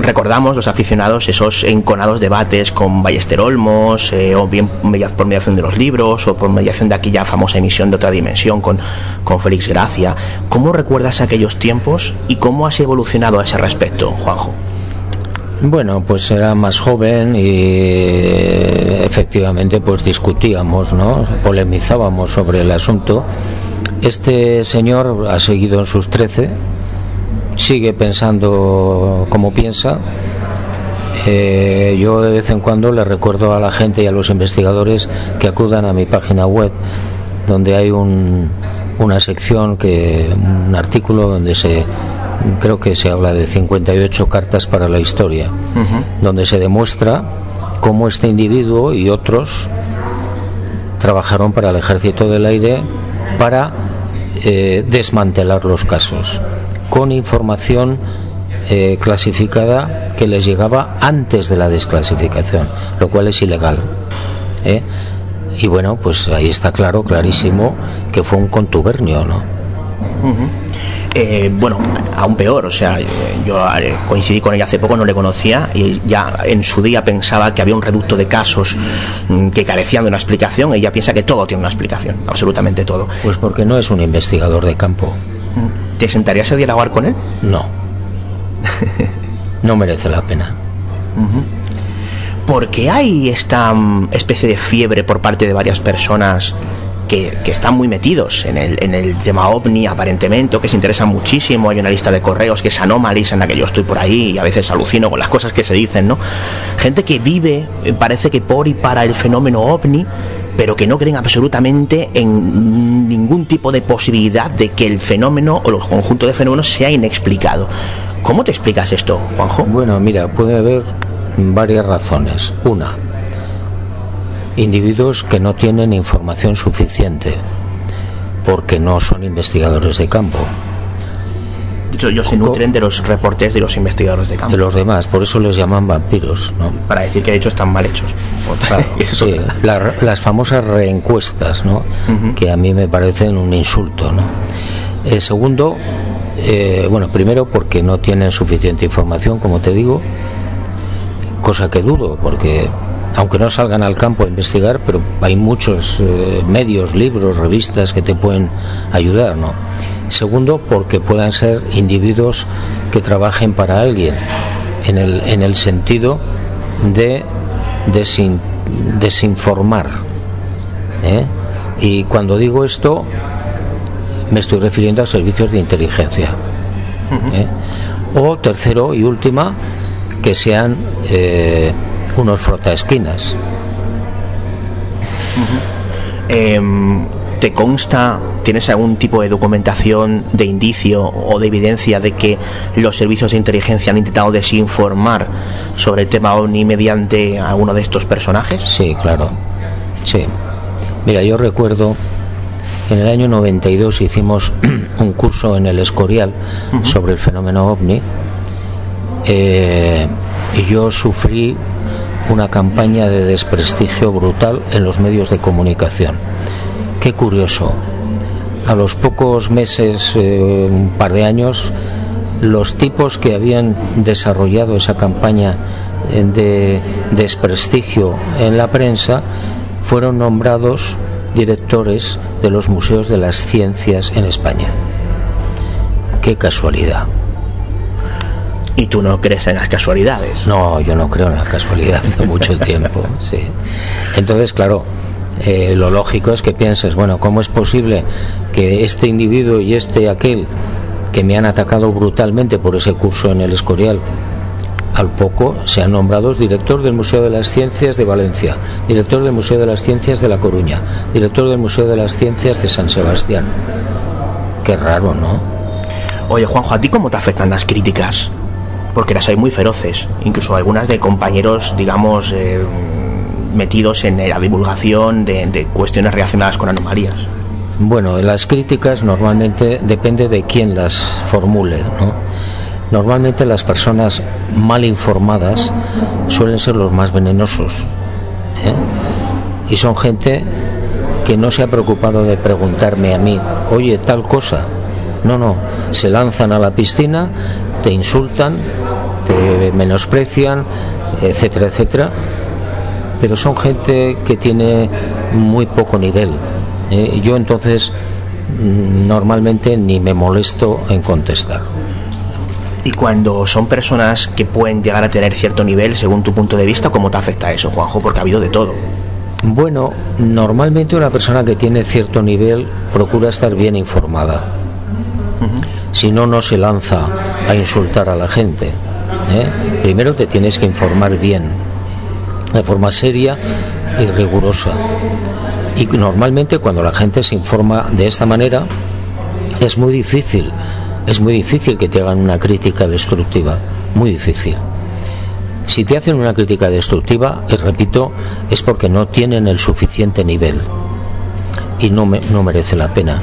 recordamos los aficionados esos enconados debates con Ballester Olmos, eh, o bien por mediación de los libros, o por mediación de aquella famosa emisión de otra dimensión con, con Félix Gracia. ¿Cómo recuerdas aquellos tiempos y cómo has evolucionado a ese respecto, Juanjo? Bueno, pues era más joven y efectivamente pues discutíamos, ¿no? Polemizábamos sobre el asunto. Este señor ha seguido en sus 13, sigue pensando como piensa. Eh, yo de vez en cuando le recuerdo a la gente y a los investigadores que acudan a mi página web, donde hay un, una sección que un artículo donde se creo que se habla de 58 cartas para la historia, donde se demuestra cómo este individuo y otros trabajaron para el ejército del aire para eh, desmantelar los casos con información eh, clasificada que les llegaba antes de la desclasificación, lo cual es ilegal. ¿eh? Y bueno, pues ahí está claro, clarísimo, que fue un contubernio, ¿no? Eh, bueno, aún peor, o sea, yo eh, coincidí con ella hace poco, no le conocía y ya en su día pensaba que había un reducto de casos mm, que carecían de una explicación. Ella piensa que todo tiene una explicación, absolutamente todo. Pues porque no es un investigador de campo. ¿Te sentarías a dialogar con él? No. No merece la pena. Porque hay esta mm, especie de fiebre por parte de varias personas que, están muy metidos en el, en el tema ovni aparentemente, que se interesan muchísimo. Hay una lista de correos que es Anomalís en la que yo estoy por ahí y a veces alucino con las cosas que se dicen, ¿no? Gente que vive, eh, parece que por y para el fenómeno ovni, pero que no creen absolutamente en ningún tipo de posibilidad de que el fenómeno o el conjunto de fenómenos sea inexplicado. ¿Cómo te explicas esto, Juanjo? Bueno, mira, puede haber varias razones. Una, individuos que no tienen información suficiente porque no son investigadores de campo. De hecho, ellos se nutren de los reportes de los investigadores de campo. De los demás, por eso les llaman vampiros, ¿no? Para decir que de hecho están mal hechos. Claro, sí, la- las famosas reencuestas, ¿no? Que a mí me parecen un insulto, ¿no? Eh, segundo, eh, bueno, primero porque no tienen suficiente información, como te digo, cosa que dudo, porque aunque no salgan al campo a investigar, pero hay muchos eh, medios, libros, revistas que te pueden ayudar, ¿no? Segundo, porque puedan ser individuos que trabajen para alguien, en el, en el sentido de desin- desinformar. ¿eh? Y cuando digo esto, me estoy refiriendo a servicios de inteligencia. ¿eh? O tercero y última, que sean eh, unos frotaesquinas. Em, ¿Te consta, tienes algún tipo de documentación, de indicio o de evidencia de que los servicios de inteligencia han intentado desinformar sobre el tema OVNI mediante alguno de estos personajes? Sí, claro. Sí. Mira, yo recuerdo en el año 92 hicimos un curso en el Escorial sobre el fenómeno ovni eh, y yo sufrí una campaña de desprestigio brutal en los medios de comunicación. Qué curioso. A los pocos meses, eh, un par de años, los tipos que habían desarrollado esa campaña eh, de desprestigio en la prensa fueron nombrados directores de los museos de las ciencias en España. Qué casualidad. ¿Y tú no crees en las casualidades? No, yo no creo en la casualidad hace mucho tiempo. Sí. Entonces, claro, eh, lo lógico es que pienses, bueno, ¿cómo es posible que este individuo y este aquel que me han atacado brutalmente por ese curso en el Escorial, al poco sean nombrados director del Museo de las Ciencias de Valencia, director del Museo de las Ciencias de La Coruña, director del Museo de las Ciencias de San Sebastián? Qué raro, ¿no? Oye, Juanjo, ¿a ti cómo te afectan las críticas? Porque las hay muy feroces, incluso algunas de compañeros, digamos, eh, metidos en la divulgación de, de cuestiones relacionadas con anomalías. Bueno, las críticas normalmente depende de quién las formule, ¿no? Normalmente las personas mal informadas suelen ser los más venenosos. ¿eh? Y son gente que no se ha preocupado de preguntarme a mí, oye, tal cosa. No, no, se lanzan a la piscina, te insultan, te menosprecian, etcétera, etcétera. Pero son gente que tiene muy poco nivel. ¿eh? Yo entonces mm, normalmente ni me molesto en contestar. Y cuando son personas que pueden llegar a tener cierto nivel, según tu punto de vista, ¿cómo te afecta eso, Juanjo? Porque ha habido de todo. Bueno, normalmente una persona que tiene cierto nivel procura estar bien informada. Si no, no se lanza a insultar a la gente. ¿eh? Primero te tienes que informar bien, de forma seria y rigurosa. Y normalmente cuando la gente se informa de esta manera, es muy difícil, es muy difícil que te hagan una crítica destructiva, muy difícil. Si te hacen una crítica destructiva, y repito, es porque no tienen el suficiente nivel y no, no merece la pena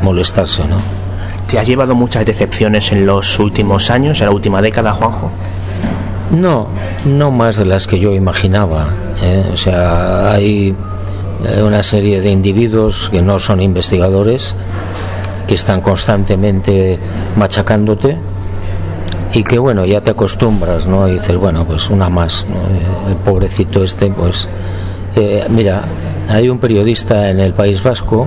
molestarse, ¿no? ¿Te has llevado muchas decepciones en los últimos años, en la última década, Juanjo? No, no más de las que yo imaginaba. ¿eh? O sea, hay eh, una serie de individuos que no son investigadores, que están constantemente machacándote y que bueno, ya te acostumbras, ¿no? Y dices, bueno, pues una más, ¿no? Eh, El pobrecito este, pues... eh, mira, hay un periodista en el País Vasco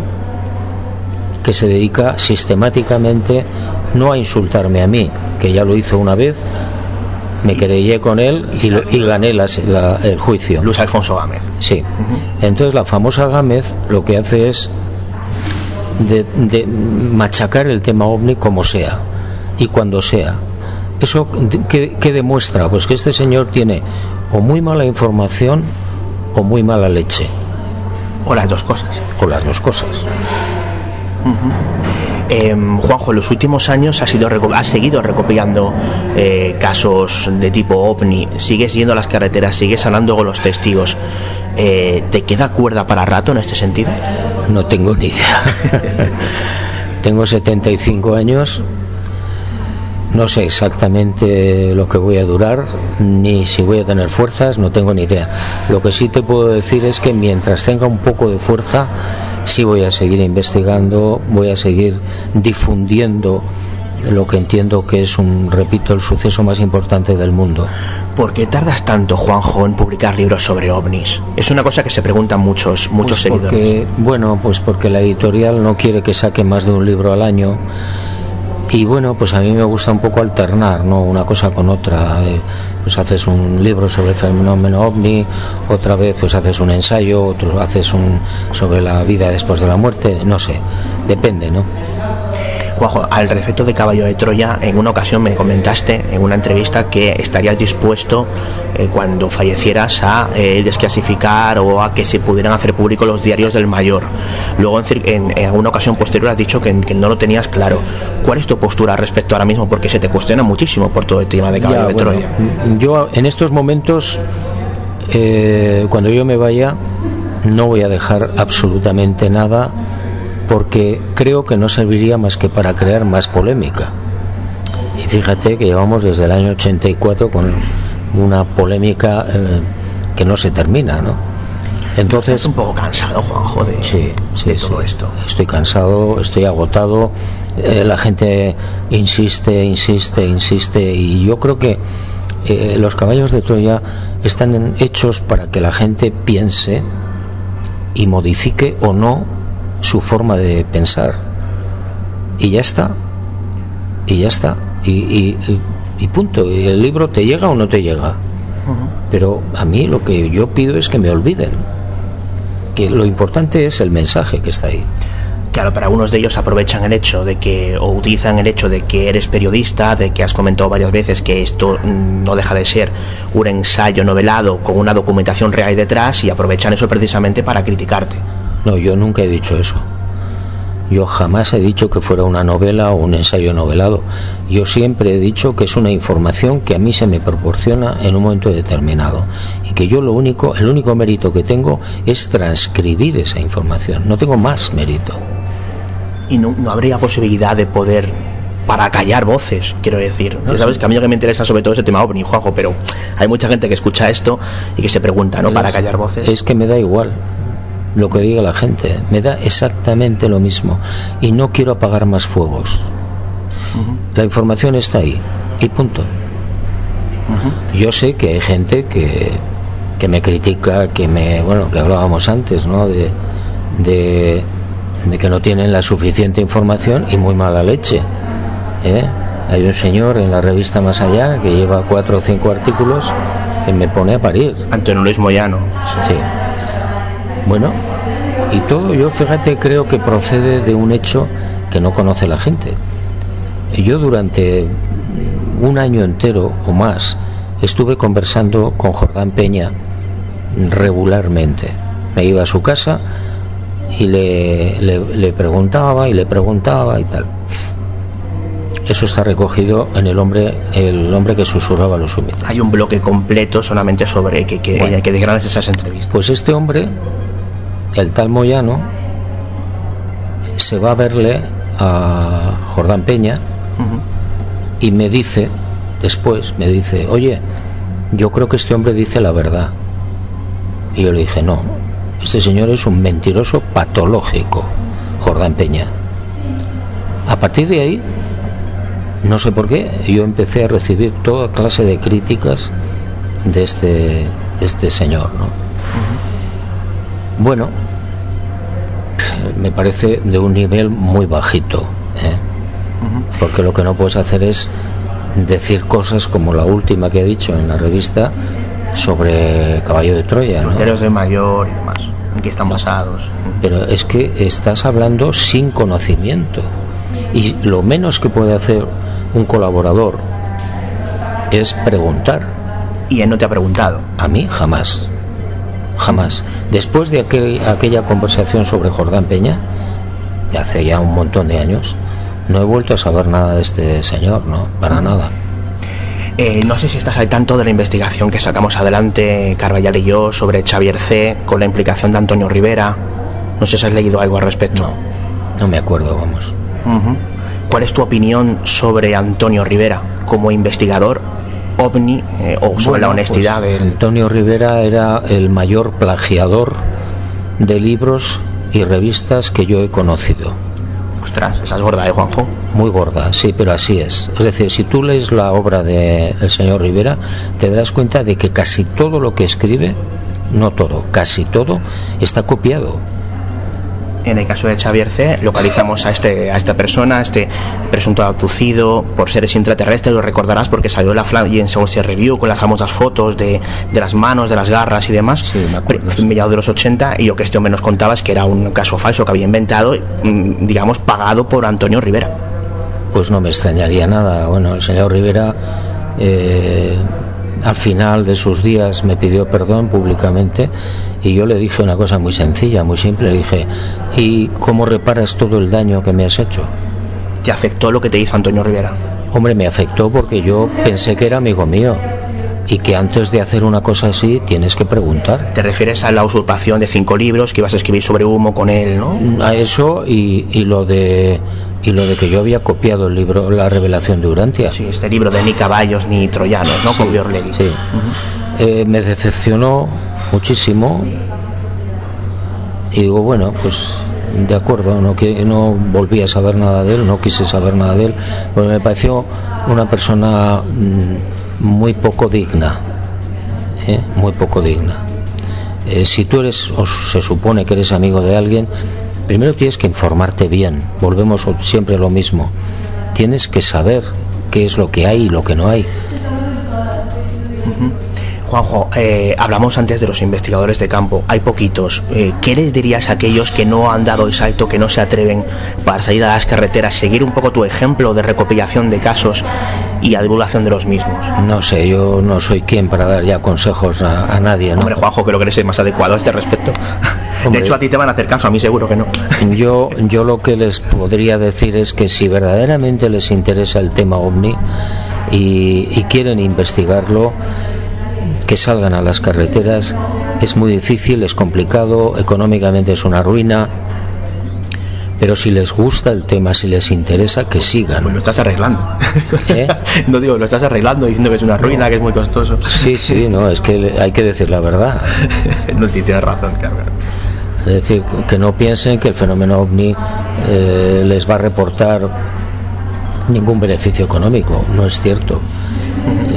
que se dedica sistemáticamente no a insultarme a mí, que ya lo hizo una vez, me querellé con él y, lo- y gané la- el juicio. Luis Alfonso Gámez. Sí. Entonces la famosa Gámez lo que hace es de, de machacar el tema ovni como sea y cuando sea. ¿Eso qué, qué demuestra? Pues que este señor tiene o muy mala información o muy mala leche, O las dos cosas. o las dos cosas. Em, Juanjo, en los últimos años has, ido has seguido recopilando eh, casos de tipo ovni, sigues yendo a las carreteras, sigues hablando con los testigos. Eh, ¿Te queda cuerda para rato en este sentido? No tengo ni idea. tengo 75 años. No sé exactamente lo que voy a durar, ni si voy a tener fuerzas, no tengo ni idea. Lo que sí te puedo decir es que mientras tenga un poco de fuerza, sí voy a seguir investigando, voy a seguir difundiendo lo que entiendo que es un, repito, el suceso más importante del mundo. ¿Por qué tardas tanto, Juanjo, en publicar libros sobre ovnis? Es una cosa que se preguntan muchos, muchos Pues seguidores. bueno, pues porque la editorial no quiere que saque más de un libro al año. Y bueno, pues a mí me gusta un poco alternar, ¿no? Una cosa con otra. eh, Pues haces un libro sobre el fenómeno ovni, otra vez pues haces un ensayo, otro haces un sobre la vida después de la muerte, no sé, depende, ¿no? Juanjo, al respecto de Caballo de Troya, en una ocasión me comentaste en una entrevista que estarías dispuesto eh, cuando fallecieras a eh, desclasificar o a que se pudieran hacer públicos los diarios del mayor. Luego, en, en alguna ocasión posterior, has dicho que, que no lo tenías claro. ¿Cuál es tu postura al respecto ahora mismo? Porque se te cuestiona muchísimo por todo el tema de Caballo Ya, de bueno, Troya. Yo en estos momentos, eh, cuando yo me vaya, no voy a dejar absolutamente nada porque creo que no serviría más que para crear más polémica. Y fíjate que llevamos desde el año 84 con una polémica eh, que no se termina, ¿no? Entonces, Estás un poco cansado, Juanjo, de, Sí, sí, de todo sí. esto. Estoy cansado, estoy agotado. eh, la gente insiste, insiste, insiste. Y yo creo que eh, los caballos de Troya están hechos para que la gente piense y modifique o no su forma de pensar. Y ya está. Y ya está. Y, y- y punto. Y el libro te llega o no te llega. Pero a mí lo que yo pido es que me olviden que lo importante es el mensaje que está ahí. Claro, pero algunos de ellos aprovechan el hecho de que, o utilizan el hecho de que eres periodista, de que has comentado varias veces que esto mm, no deja de ser un ensayo novelado con una documentación real detrás y aprovechan eso precisamente para criticarte. No, yo nunca he dicho eso. Yo jamás he dicho que fuera una novela o un ensayo novelado. Yo siempre he dicho que es una información que a mí se me proporciona en un momento determinado y que yo lo único, el único mérito que tengo es transcribir esa información. No tengo más mérito. Y no, no habría posibilidad de poder para callar voces, quiero decir. Sabes que a mí lo que me interesa sobre todo ese tema ovni, Juanjo, pero hay mucha gente que escucha esto y que se pregunta, ¿no? Para Es- callar voces. Es que me da igual lo que diga la gente, me da exactamente lo mismo y no quiero apagar más fuegos. La información está ahí y punto. Yo sé que hay gente que, que me critica, que me, bueno, que hablábamos antes, ¿no? De, de, de que no tienen la suficiente información y muy mala leche. ¿eh? Hay un señor en la revista Más Allá que lleva cuatro o cinco artículos que me pone a parir. Antonio Luis Moyano. Sí. Bueno, y todo yo, fíjate, creo que procede de un hecho que no conoce la gente. Yo durante un año entero o más estuve conversando con Jordán Peña regularmente. Me iba a su casa y le, le- le preguntaba y le preguntaba y tal. Eso está recogido en el hombre, el hombre que susurraba los humildes. Hay un bloque completo solamente sobre que, que, Bueno. que desgranas esas entrevistas. Pues este hombre, el tal Moyano, se va a verle a Jordán Peña y me dice, después me dice, oye, yo creo que este hombre dice la verdad. Y yo le dije, no, este señor es un mentiroso patológico, Jordán Peña. A partir de ahí, no sé por qué, yo empecé a recibir toda clase de críticas de este, de este señor, ¿no? Bueno, me parece de un nivel muy bajito, ¿eh? porque lo que no puedes hacer es decir cosas como la última que he dicho en la revista sobre Caballo de Troya, ¿no? De mayor y demás. En qué están basados. Pero es que estás hablando sin conocimiento. Y lo menos que puede hacer un colaborador es preguntar. Y él no te ha preguntado. A mí jamás. Jamás. Después de aquel- aquella conversación sobre Jordán Peña, de hace ya un montón de años, no he vuelto a saber nada de este señor, ¿no? Para nada. Eh, no sé si estás al tanto de la investigación que sacamos adelante Carvallal y yo sobre Xavier C. con la implicación de Antonio Rivera. No sé si has leído algo al respecto. No me acuerdo, vamos. ¿Cuál es tu opinión sobre Antonio Rivera como investigador ovni eh, o sobre la honestidad pues, de Antonio Rivera era el mayor plagiador de libros y revistas que yo he conocido. Ostras, esa es gorda, ¿eh, Juanjo? Muy gorda, sí, pero así es. Es decir, si tú lees la obra del señor Rivera, te darás cuenta de que casi todo lo que escribe, no todo, casi todo, está copiado. En el caso de Xavier C, localizamos a, este, a esta persona, a este presunto abducido por seres intraterrestres, lo recordarás porque salió la Flying Saucer Review con las famosas fotos de, de las manos, de las garras y demás, Sí, me mediados de los 80, y lo que este hombre nos contaba es que era un caso falso que había inventado, mm, digamos, pagado por Antonio Rivera. Pues no me extrañaría nada. Bueno, el señor Rivera eh, al final de sus días me pidió perdón públicamente y yo le dije una cosa muy sencilla, muy simple. Le dije, ¿y cómo reparas todo el daño que me has hecho? ¿Te afectó lo que te hizo Antonio Rivera? Hombre, me afectó porque yo pensé que era amigo mío y que antes de hacer una cosa así tienes que preguntar. Te refieres a la usurpación de cinco libros que ibas a escribir sobre humo con él, ¿no? A eso y, y lo de y lo de que yo había copiado el libro La revelación de Urantia. Sí, este libro de ni caballos ni troyanos, ¿no? con Biorlegui. Sí. Eh, me decepcionó muchísimo y digo, bueno, pues de acuerdo, no, que, no volví a saber nada de él, no quise saber nada de él, porque me pareció una persona mm, muy poco digna, ¿eh? muy poco digna. Eh, si tú eres, o se supone que eres amigo de alguien, primero tienes que informarte bien, volvemos siempre a lo mismo, tienes que saber qué es lo que hay y lo que no hay. Juanjo, eh, hablamos antes de los investigadores de campo, hay poquitos. Eh, ¿Qué les dirías a aquellos que no han dado el salto, que no se atreven para salir a las carreteras, seguir un poco tu ejemplo de recopilación de casos y a divulgación de los mismos? No sé, yo no soy quien para dar ya consejos a, a nadie. ¿no? Hombre, Juanjo, creo que eres el más adecuado a este respecto. Hombre. De hecho, a ti te van a hacer caso, a mí seguro que no. Yo, yo lo que les podría decir es que si verdaderamente les interesa el tema ovni y, y quieren investigarlo, que salgan a las carreteras. Es muy difícil, es complicado, económicamente es una ruina. Pero si les gusta el tema, si les interesa, que sigan. Pues lo estás arreglando. ¿Eh? no digo, lo estás arreglando diciendo que es una ruina, que es muy costoso. Sí, sí, no, es que hay que decir la verdad. no, sí, tienes razón, Carmen. Es decir, que no piensen que el fenómeno ovni eh, les va a reportar ningún beneficio económico. No es cierto.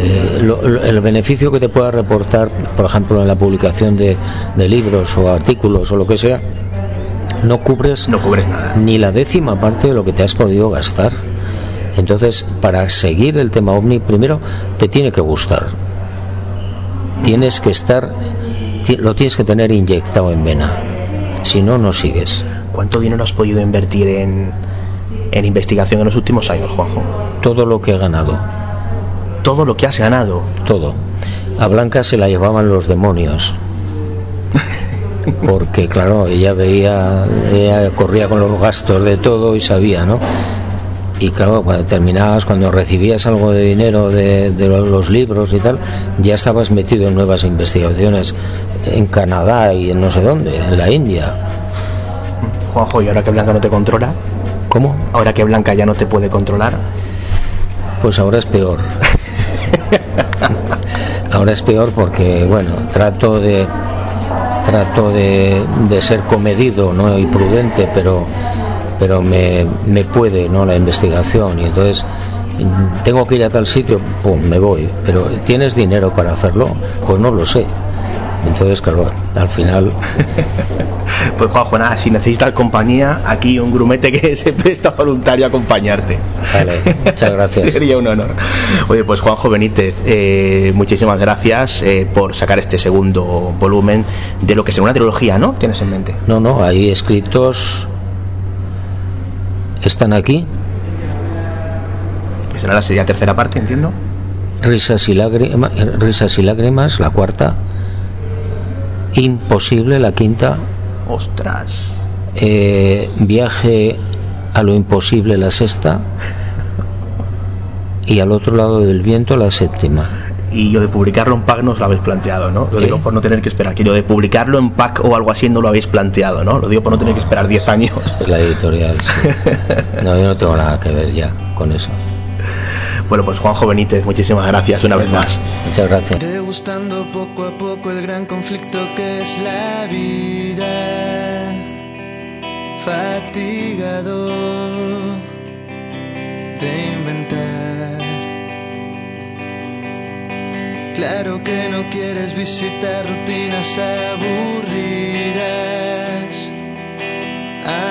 Eh, lo- lo- el beneficio que te pueda reportar, por ejemplo, en la publicación de, de libros o artículos o lo que sea, no cubres, No cubres nada. ni la décima parte de lo que te has podido gastar. Entonces, para seguir el tema ovni, primero te tiene que gustar. Tienes que estar, lo tienes que tener inyectado en vena. Si no, no sigues. ¿Cuánto dinero has podido invertir en, en investigación en los últimos años, Juanjo? Todo lo que he ganado, Todo lo que has ganado. todo. A Blanca se la llevaban los demonios. Porque, claro, ella veía, ella corría con los gastos de todo y sabía, ¿no? Y claro, cuando terminabas, cuando recibías algo de dinero de, de los libros y tal, ya estabas metido en nuevas investigaciones en Canadá y en no sé dónde, en la India. Juanjo, y ahora que Blanca no te controla, ¿Cómo? ahora que Blanca ya no te puede controlar, Pues ahora es peor. ahora es peor porque, bueno, trato de trato de, de ser comedido ¿no? y prudente, pero pero me, me puede no la investigación y entonces mm, tengo que ir a tal sitio, pum, me voy. Pero ¿tienes dinero para hacerlo? Pues no lo sé. Entonces, claro, al final pues Juanjo, nada, si necesitas compañía, aquí un grumete que se presta voluntario a acompañarte. Vale, muchas gracias. Sería un honor. Oye, pues Juanjo Benítez, eh, muchísimas gracias eh, por sacar este segundo volumen de lo que será una trilogía, ¿no? Tienes en mente. No, no, hay escritos. Están aquí. Que será la sería tercera parte, entiendo. Risas y, lágrimas, risas y lágrimas, la cuarta. Imposible, la quinta. Ostras. Eh, viaje a lo imposible, la sexta. Y al otro lado del viento, la séptima. Y yo de publicarlo en pack no os lo habéis planteado, ¿no? Lo ¿Eh? digo por no tener que esperar. Que yo de publicarlo en pack o algo así no lo habéis planteado, ¿no? Lo digo por no tener que esperar 10 años. Es la editorial. sí. No, yo no tengo nada que ver ya con eso. Bueno, pues Juanjo Benítez, muchísimas gracias una vez más. Muchas gracias. Degustando poco a poco el gran conflicto que es la vida. Fatigado de inventar. Claro que no quieres visitar rutinas aburridas.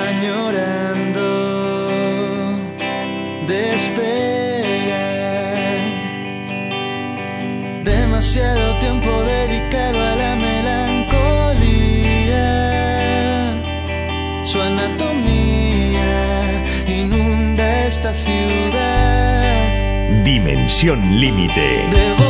Añorando despegar. Demasiado tiempo dedicado a la melancolía. Su anatomía inunda esta ciudad. Dimensión límite.